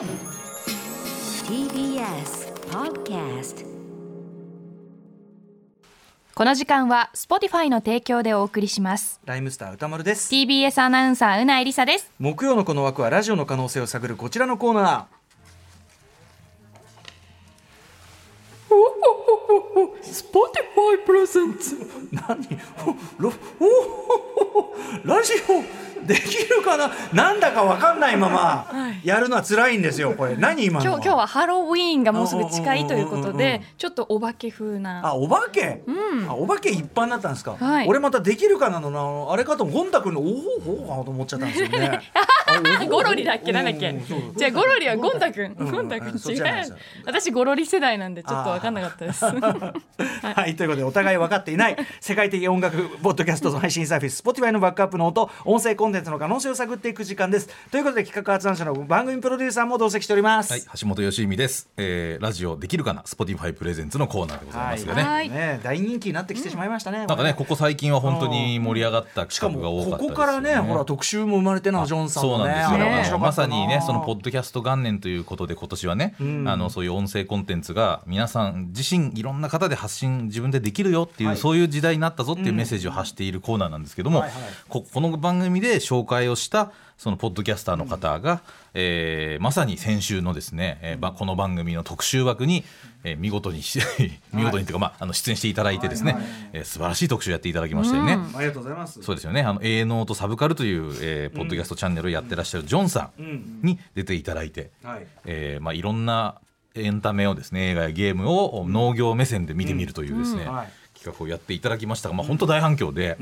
TBS Podcast この時間は Spotify の提供でお送りします。ライムスター宇多丸です。TBS アナウンサー宇内梨沙です。木曜のこの枠はラジオの可能性を探るこちらのコーナー。 Spotify presents。何？ラジオできるかな？なんだかわかんないままやるのは辛いんですよこれ。何今の今日今日はハロウィーンがもうすぐ近いということうんうんうんうん。でちょっとお化け風な。あお化け、あお化け一般だったんですか、はい。俺またできるかなのな？あれかとゴン太くんのおほほかなと思っちゃったんですよね。ゴロリだっけ？なんだっけ？じゃあゴロリはゴンタくんうんゴンタくん違う。私ゴロリ世代なんでちょっと分かんなかったです。はい、ということでお互い分かっていない世界的音楽ポッドキャストの配信サービス Spotify のバックアップの音音声コンテンツの可能性を探っていく時間です。ということで企画発案者の番組プロデューサーも同席しております、はい、橋本義美です、えー、ラジオできるかな？Spotify プレゼンツのコーナーでございますがね、はい。ね大人気になってきてしまいましたね、なんかねここ最近は本当に盛り上がったしか企画が多かったですよこからねほら特集も生まれてなジョンさんそうなんですよ、まさにねそのポッドキャスト元年ということで今年はね、ん。あのそういう音声コンテンツが皆さん自身いろんな方で発信自分でできるよっていう、はい。そういう時代になったぞっていうメッセージを発しているコーナーなんですけども、はいはい。ここの番組で紹介をしたそのポッドキャスターの方が、えーまさに先週のですね、えーばこの番組の特集枠に、えー見事にし 見事にというか、まあ、あの出演していただいてですね、はいはいえー素晴らしい特集やっていただきましたよね。ありがとうございます。そうですよね。あの、営農とサブカルという、えーポッドキャストチャンネルをやってらっしゃるジョンさうんんに出ていただいて、はいえーまあ、いろんなエンタメをですね、映画やゲームを農業目線で見てみるというですね、うん。はい企画をやっていただきましたが、まあ、本当大反響で、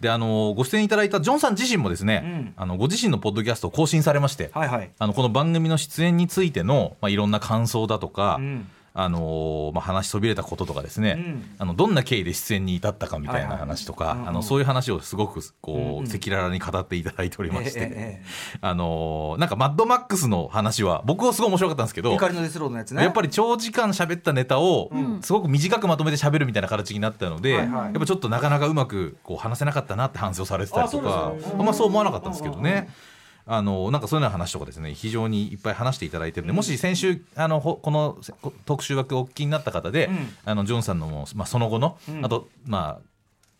で、あの、ご出演いただいたジョンさん自身もですね、あの、ご自身のポッドキャストを更新されまして、はいはい。あの、この番組の出演についての、まあ、いろんな感想だとか、うんあのーまあ、話しそびれたこととかですね、うん。あのどんな経緯で出演に至ったかみたいな話とか、あのそういう話をすごくこううんうん。赤裸々に語っていただいておりまして、ええええあのーなんかマッドマックスの話は僕はすごい面白かったんですけど怒りのデスロードのやつね。やっぱり長時間喋ったネタをすごく短くまとめて喋るみたいな形になったので、はいはい。やっぱちょっとなかなかうまくこう話せなかったなって反省をされてたりとあかそうですかまあそう思わなかったんですけどね。あのなんかそういうような話とかですね非常にいっぱい話していただいてるんで、もし先週あのほこの特集枠お聞きになった方で、うん。あのジョンさんのも、まあ、その後の、うん。あとまあ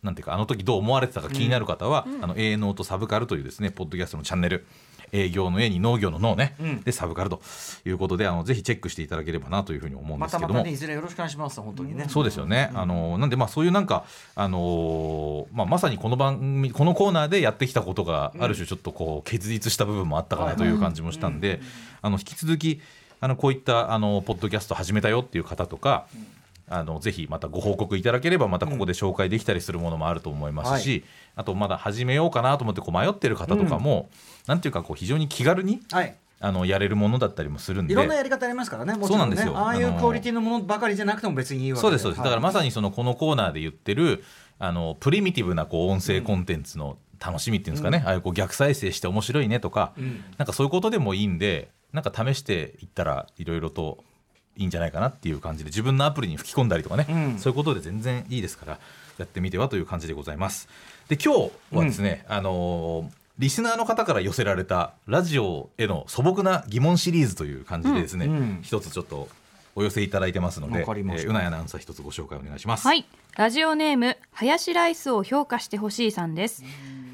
なんていうかあの時どう思われてたか気になる方は、あの営農とサブカルというですねポッドキャストのチャンネル営業の A に農業の農ね、うん。でサブカルということであのぜひチェックしていただければなというふうに思うんでますたけども。またねいずれよろしくお願いします本当にね。そうですよね、あのなんでまあそういうなんか、あのーまあ、まさにこの番組このコーナーでやってきたことがある種ちょっとこう結実した部分もあったかなという感じもしたんで、あの引き続きあのこういったあのポッドキャスト始めたよっていう方とか、あのぜひまたご報告いただければまたここで紹介できたりするものもあると思いますし、あとまだ始めようかなと思ってこう迷ってる方とかも、なんていうかこう非常に気軽にはい。あのやれるものだったりもするんで。いろんなやり方ありますからねもちろんね。そうなんですよ。ああいうクオリティのものばかりじゃなくても別にいいわけそうですそうです、だからまささにそのこのコーナーで言ってるあのプリミティブなこう音声コンテンツの楽しみっていうんですかね、ああいうこう逆再生して面白いねとか、ん。なんかそういうことでもいいんでなんか試していったらいろいろといいんじゃないかなっていう感じで自分のアプリに吹き込んだりとかね、うん。そういうことで全然いいですからやってみてはという感じでございます。で今日はですね、あのーリスナーの方から寄せられたラジオへの素朴な疑問シリーズという感じでですね、うんうん。一つちょっとお寄せいただいてますので、えーうなやアナウンサー一つご紹介お願いします。はい。ラジオネームハヤシライスを評価してほしいさんです。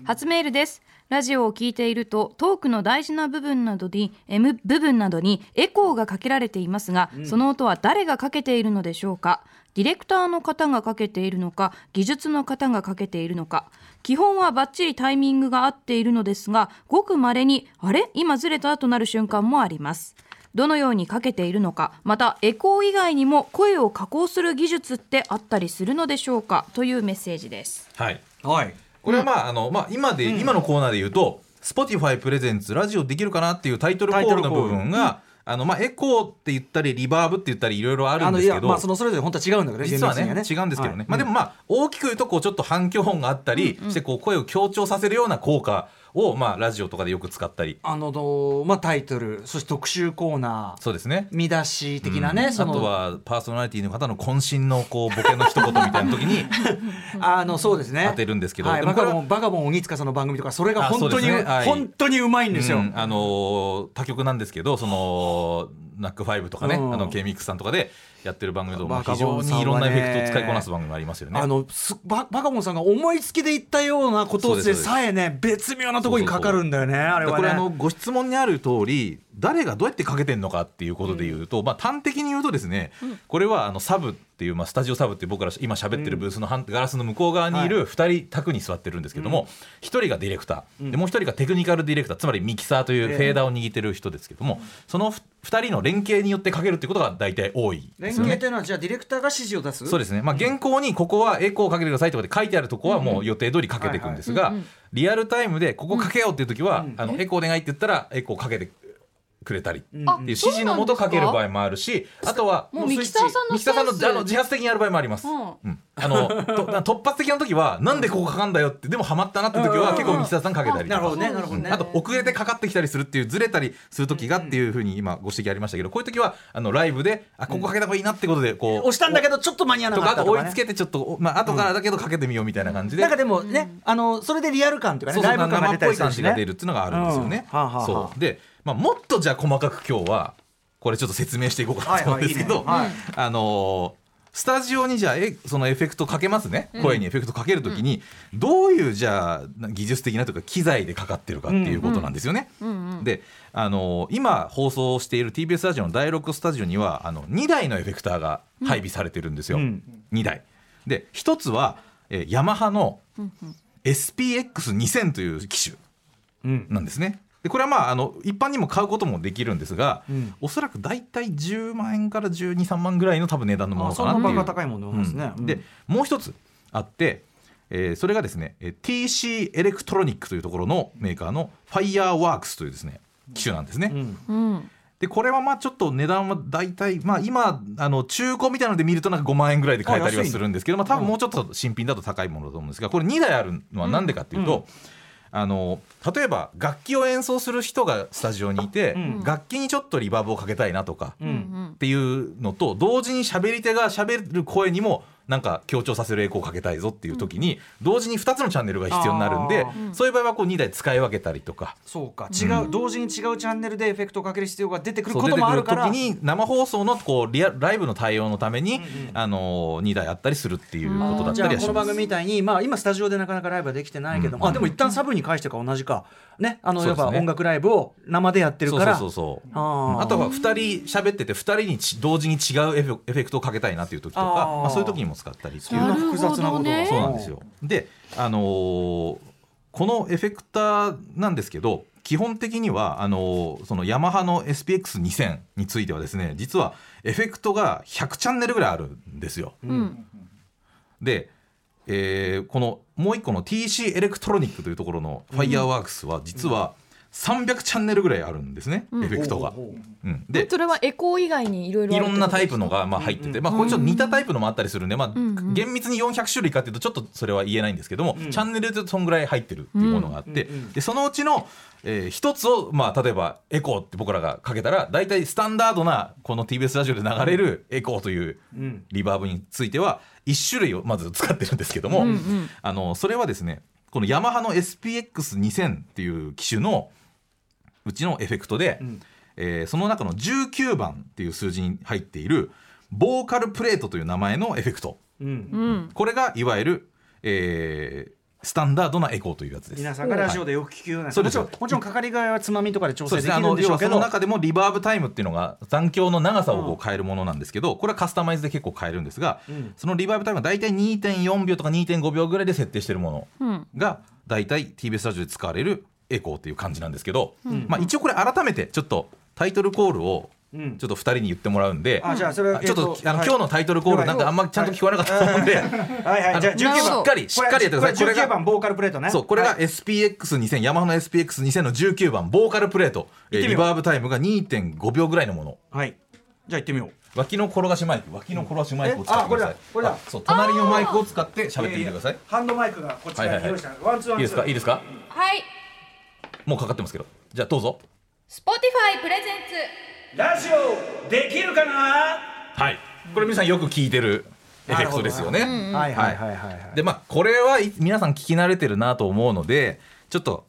初メールですラジオを聞いているとトークの大事な部分などに M 部分などにエコーがかけられていますが、その音は誰がかけているのでしょうか？ディレクターの方がかけているのか技術の方がかけているのか。基本はバッチリタイミングが合っているのですがごく稀にあれ？今ずれたとなる瞬間もあります。どのようにかけているのかまたエコー以外にも声を加工する技術ってあったりするのでしょうか？というメッセージです。はい。はいこれはまあ、あの、まあ、今で、今のコーナーで言うと、Spotify プレゼンツラジオできるかなっていうタイトルコールの部分が、あの、まあ、エコーって言ったり、リバーブって言ったり、いろいろあるんですけど、まあそのそれぞれ本当は違うんだけどね実はね厳密に違うんですけどね、はいまあでもまあ大きく言うとこうちょっと反響音があったりしてこう声を強調させるような効果を、まあ、ラジオとかでよく使ったり。あのどまあタイトルそして特集コーナーそうですね。見出し的なね、うん。そのあとはパーソナリティの方の渾身のこうボケの一言みたいな時に あのそうですね。当てるんですけど。はい、バカボンバカボン鬼塚さんの番組とかそれが本当に、ね。はい。本当にうまいんですよ、うん。あのー他局なんですけどそのナックファイブとかね、うん。あの K ミックスさんとかでやってる番組でも非常にいろんなエフェクトを使いこなす番組もありますよね。あのすババカボンさんが思いつきで言ったようなことでさえね別妙なところにかかるんだよねあれはね。これあのご質問にある通り誰がどうやってかけてんのかっていうことで言うと、まあ端的に言うとですね、これはあのサブっていう、まあ、スタジオサブっていう僕ら今喋ってるブースの反ガラスの向こう側にいる2人卓に座ってるんですけども、1人がディレクター、でもう1人がテクニカルディレクター。つまりミキサーというフェーダーを握ってる人ですけども、その2人の連携によってかけるっていうことが大体多いね。連携って。いうのはじゃあディレクターが指示を出す？そうですね、まあ、原稿にここはエコーをかけてくださいとかで書いてあるとこはもう予定通りかけていくんですがリアルタイムでここかけようっていう時は、あのエコーお願いって言ったらエコーかけてくれたり。っていうあ指示のもとか？ける場合もあるしあとはもうミキサーさんのミキサーさんのあの自発的にやる場合もあります。うん。うん。あのと突発的な時はなんでここかかんだよってでもハマったなって時は結構ミキサーさんかけたりなるほどねなるほどね。あと遅れてかかってきたりするっていうずれたりする時がっていうふうに今ご指摘ありましたけどこういう時はあのライブであここかけた方がいいなってことでこう押したんだけどちょっと間に合わとなかったとか、追いつけてちょっと、おまあ後からだけどかけてみようみたいな感じで、なんかでもね、あのそれでリアル感というかそうそうねライブ感が出た生っぽいりするしね感じが出るっていうのがあるんですよね。そう。で、まあ、もっとじゃあ細かく今日はこれちょっと説明していこうかなと思うんですけど、あのースタジオにじゃあえそのエフェクトかけますね。声にエフェクトかけるときに、どういうじゃあ技術的なというか機材でかかってるかっていうことなんですよね。で、あのー今放送している TBS ラジオの第6スタジオにはあの2台のエフェクターが配備されてるんですよ、うん。2台。で1つは、えーヤマハの SPX2000 という機種うん。なんですね。でこれはまああの一般にも買うこともできるんですが、うん。おそらく大体10万円から1 2 3万ぐらいの多分値段のものかなっていう。高いものなんですね。うん。うん。でもう一つあって、えーそれがですねえー TC エレクトロニックというところのメーカーの Fireworks というですね機種なんですね。うん。うん。でこれはまあちょっと値段は大体まあ今あの中古みたいなので見るとなんか5万円ぐらいで買えたりはするんですけどまあ多分もうちょっと新品だと高いものだと思うんですがこれ2台あるのは何でかっていうと、あの例えば楽器を演奏する人がスタジオにいて、うん。楽器にちょっとリバーブをかけたいなとかっていうのと同時に喋り手が喋る声にもなんか強調させるエコーをかけたいぞっていう時に同時に2つのチャンネルが必要になるんでそういう場合はこう2台使い分けたりとか。そうか。違う、同時に違うチャンネルでエフェクトをかける必要が出てくることもあるから。くる時に生放送のこうリアライブの対応のために、あの2台あったりするっていうことだったりはしますこの番組。みたいに、まあ、今スタジオでなかなかライブはできてないけど、うんあでも一旦サブに返してから同じかねあのやっぱ音楽ライブを生でやってるからそうそうそうあとは2人喋ってて2人にち同時に違うエフェエフェクトをかけたいなっていう時とかまあ、そういう時にも使ったりっていう複雑なことがそうなんですよ。で、あのーこのエフェクターなんですけど基本的にはあのーそのヤマハの SPX2000 についてはですね実はエフェクトが100チャンネルぐらいあるんですよ。うんで、えーこのもう一個の TC エレクトロニックというところの Fireworks は実は300チャンネルぐらいあるんですね、うん。エフェクトが。ほうん。でそれはエコー以外にいろいろいろんなタイプのがまあ入ってて、まあ、これちょっと似たタイプのもあったりするんで、まあ厳密に400種類かっていうとちょっとそれは言えないんですけども、うん。チャンネルでそんぐらい入ってるっていうものがあって、でそのうちの、えー一つを、まあ、例えばエコーって僕らがかけたら大体スタンダードなこの TBS ラジオで流れるエコーといううん。リバーブについては1種類をまず使ってるんですけども、うんうんあのそれはですねこのヤマハの SPX2000 っていう機種のうちのエフェクトで、ん。えーその中の19番っていう数字に入っているボーカルプレートという名前のエフェクト。うん。うん。これがいわゆる、えースタンダードなエコーというやつです。皆さんがラジオでよく聞くような、そうですもちろんもちろんかかりがいはつまみとかで調整できるんの要はそのでしょうけど。中でもリバーブタイムっていうのが残響の長さをこう変えるものなんですけどこれはカスタマイズで結構変えるんですが、うん。そのリバーブタイムが大体2.4秒とか2.5秒ぐらいで設定してるものうん。が大体 TBS ラジオで使われるエコーっていう感じなんですけど、ん。まあ、一応これ改めてちょっとタイトルコールをうん。ちょっと2人に言ってもらうんで、あじゃあそれはあちょっと、あの今日のタイトルコールなんかあんまちゃんと聞こえなかったと思うんで、はい。はいじゃあ19なるほど。番しっかりしっかりやってください。これこれが19番ボーカルプレートね。そうこれがはい。SPX2000 ヤマハの SPX2000 の19番ボーカルプレート、えー行ってみよう。リバーブタイムが2.5秒ぐらいのもの。はい。じゃあ行ってみよう。脇の転がしマイク脇の転がしマイクを使ってください。これだ。これだ。あそう隣のマイクを使って喋ってみてください。ハンドマイクがこっちはいはいはい。から用意した。ワンツーワンツー。いいですか？いいですか？はいもうかかってますけど。じゃあどうぞ。Spotify presents。ラジオできるかな？はい。これ皆さんよく聞いてるエフェクトですよね、はいはいはいはいはい。でまあこれはい皆さん聞き慣れてるなと思うのでちょっと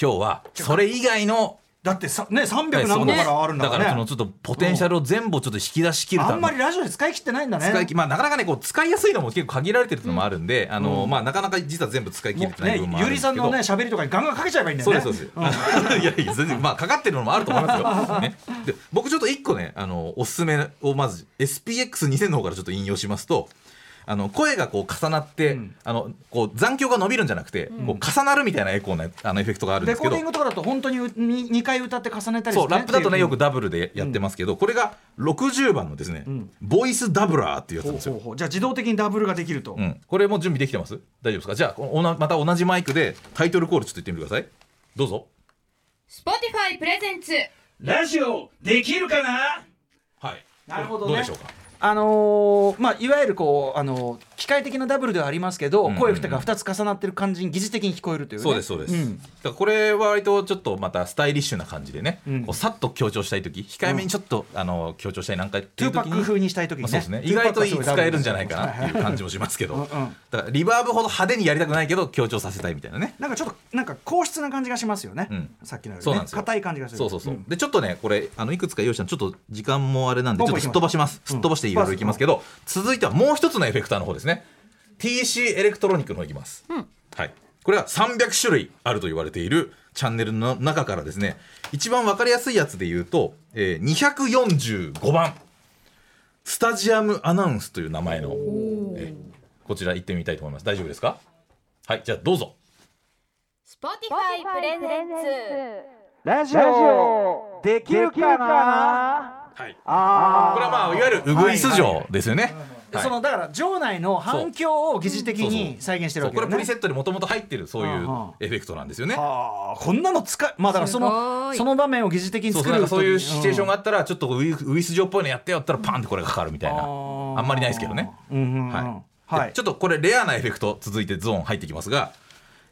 今日はそれ以外のだってさね300何個からあるんだだかね。かららそのちょっとポテンシャルを全部ちょっと引き出し切るためあんまりラジオで使い切ってないんだね。使い切まあなかなかねこう使いやすいのも結構限られてるのもあるんで、あのまあなかなか実は全部使い切れもてないう部分もあるんねゆりですけど。さんのね喋りとかにガンガンかけちゃえばいいんだよね。そうですそうです。いやいや全然まあかかってるのもあると思いますよ。ね、で僕ちょっと一個ねあのおすすめをまず SPX2000 の方からちょっと引用しますと。あの声がこう重なって、あのこう残響が伸びるんじゃなくて、こう重なるみたいなエコーのあのエフェクトがあるんですけど。レコーディングとかだと本当に 2, 回歌って重ねたりそうラップだとねよくだダブルでやってますけど、これが60番のですね、ボイスダブラーっていうやつなんですよ。じゃあ自動的にダブルができると、うん、これも準備できてます？大丈夫ですか？じゃあおなまた同じマイクでタイトルコールちょっと言ってみてください。どうぞ。Spotify プレゼンツ。ラジオできるかな？はい。なるほどね。どうでしょうか？あのーまあいわゆるこうあの機械的なダブルではありますけど、んうん。声2が2つ重なってる感じに疑似的に聞こえるというね。そうですそうです、ん。だからこれは割とちょっとまたスタイリッシュな感じでね、うん。こうさっと強調したい時控えめにちょっと、あの強調したいなんかっていう時にック風にしたい時にね。まあそうですね。意外といい使えるんじゃないかなっていう感じもしますけど。うんうん。だからリバーブほど派手にやりたくないけど強調させたいみたいなね。なんかちょっとなんか硬質な感じがしますよね、うん。さっきのようなんですよ。硬い感じがする。そうそうそう、ん。でちょっとねこれあのいくつか用意したのちょっと時間もあれなんでちょっとすっ飛ばします、うんすっ飛ばしていろいろいきますけど続いてはもう一つのエフェクターの方ですね TC エレクトロニックの方いきます、はい。これは300種類あると言われているチャンネルの中からですね。一番わかりやすいやつで言うと、えー245番。スタジアムアナウンスという名前の、えーこちら行ってみたいと思います。大丈夫ですか？はい。じゃあどうぞ。Spotify プレゼンラジオ。できるかな？はい。あこれはまあいわゆるウグイス城ですよね、はいそのだから場内の反響を疑似的に再現してるわけよね。プリセットでもともと入ってるそういううんうん。エフェクトなんですよね。はあこんなの使いまあだからそすのその場面を疑似的に作るそういうシチュエーションががあったらちょっとウイウイス状っぽいのやってよったらパンってこれがかかるみたいな。あんまりないですけどね。うんうんうん。はい。はい。でちょっとこれレアなエフェクト続いてゾーン入ってきますが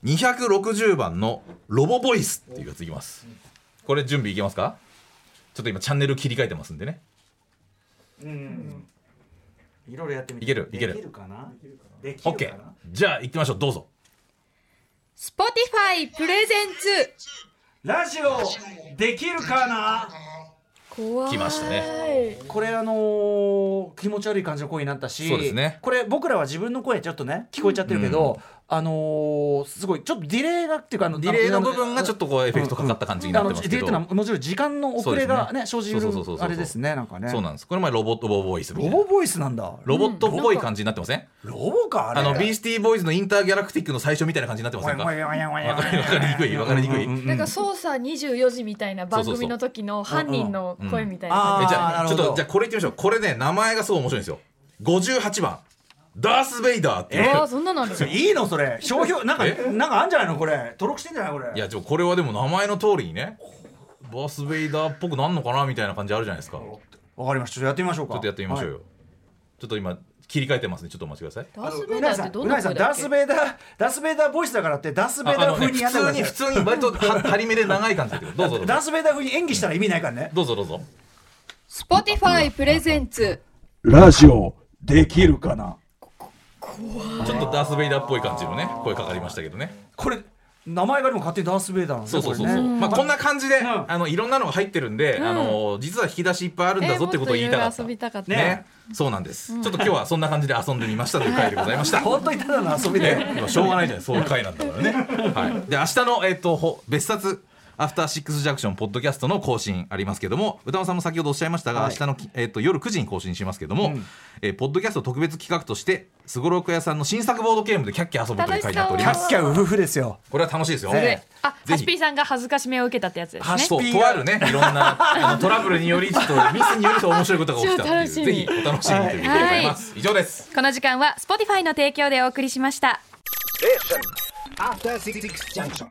260番のロボボイスっていうやついきます。これ準備いけますか？ちょっと今チャンネル切り替えてますんでねいろいろやってみて。いけるいける。できるかな？できる OK かな？じゃあ行ってみましょう。どうぞ。Spotify プレゼンツラジオできるかな？怖い。来ましたね。これあのー気持ち悪い感じの声になったしそうですね。これ僕らは自分の声ちょっとね聞こえちゃってるけど、あのーすごいちょっとディレイがっていうかあのディレイの部分がちょっとこうエフェクトかかった感じになってますけど。あのディレイっていうのはもちろん時間の遅れがね。生じるあれですねなんかね。そうなんです。これ前ロボットボボイスロボボイスなんだ。ロボットっぽい感じになってません？ロボかあれ。あのビースティーボーイズのインターギャラクティックの最初みたいな感じになってませんか？わかりわかりにくいわかりにくい。なんか捜査24時みたいな番組の時の犯人の声みたいな。じゃあちょっとじゃあこれいってみましょう。これね名前がすごい面白いんですよ。58番ダース・ベイダーっていう。あーそんなのあ いいのそれ。商標なんかえ？なんかあんじゃないのこれ。登録してんじゃないこれ。いやちょこれはでも名前の通りにねダース・ベイダーっぽくなんのかなみたいな感じあるじゃないですか。ちょわかりました。ちょっとやってみましょうか。っとやってみましょうよ、ちょっと今切り替えてますね。ちょっとお待ちください。ダース・うベイダーってどんな声だっけダース・ベイダーダース・ベイダーボイスだからってダース・ベイダー風にやんなくなっ普通に普通に割とは張り目で長い感じだけど。どうぞどうぞ。ダース・ベイダー風に演技したら意味ないからね。どうぞどうぞ。Spotify プレゼンツ。ラジオできるかな？ちょっとダース・ベイダーっぽい感じのね声かかりましたけどね。これ名前がでも勝手にダース・ベイダーなんですそうそうそうそう、ねまあこんな感じで、ん。あのいろんなのが入ってるんで、あの実は引き出しいっぱいあるんだぞってことを言いたかった。遊びたかった。ね。ね、そうなんです、ちょっと今日はそんな感じで遊んでみましたという回でございました。本当にただの遊びで。ね、今しょうがないじゃない。そういう回なんだからね。はい。で明日のえっ、とほ別冊アフターシックスジャンクションポッドキャストの更新ありますけども歌間さんも先ほどおっしゃいましたが、はい。明日のき、えっと夜9時に更新しますけども、えーポッドキャスト特別企画としてすごろく屋さんの新作ボードゲームでキャッキャ遊ぶという回になっておりキャますッキャウフフですよ。これは楽しいですよ、ええあハシピーさんが恥ずかしめを受けたってやつですね。ハシそうピーが。とあるねいろんなあのトラブルによりちょっとミスによりと面白いことが。起きたっていうぜひお楽しみにということでございます、以上ですこの時間は Spotify の提供でお送りしました After Six Junction.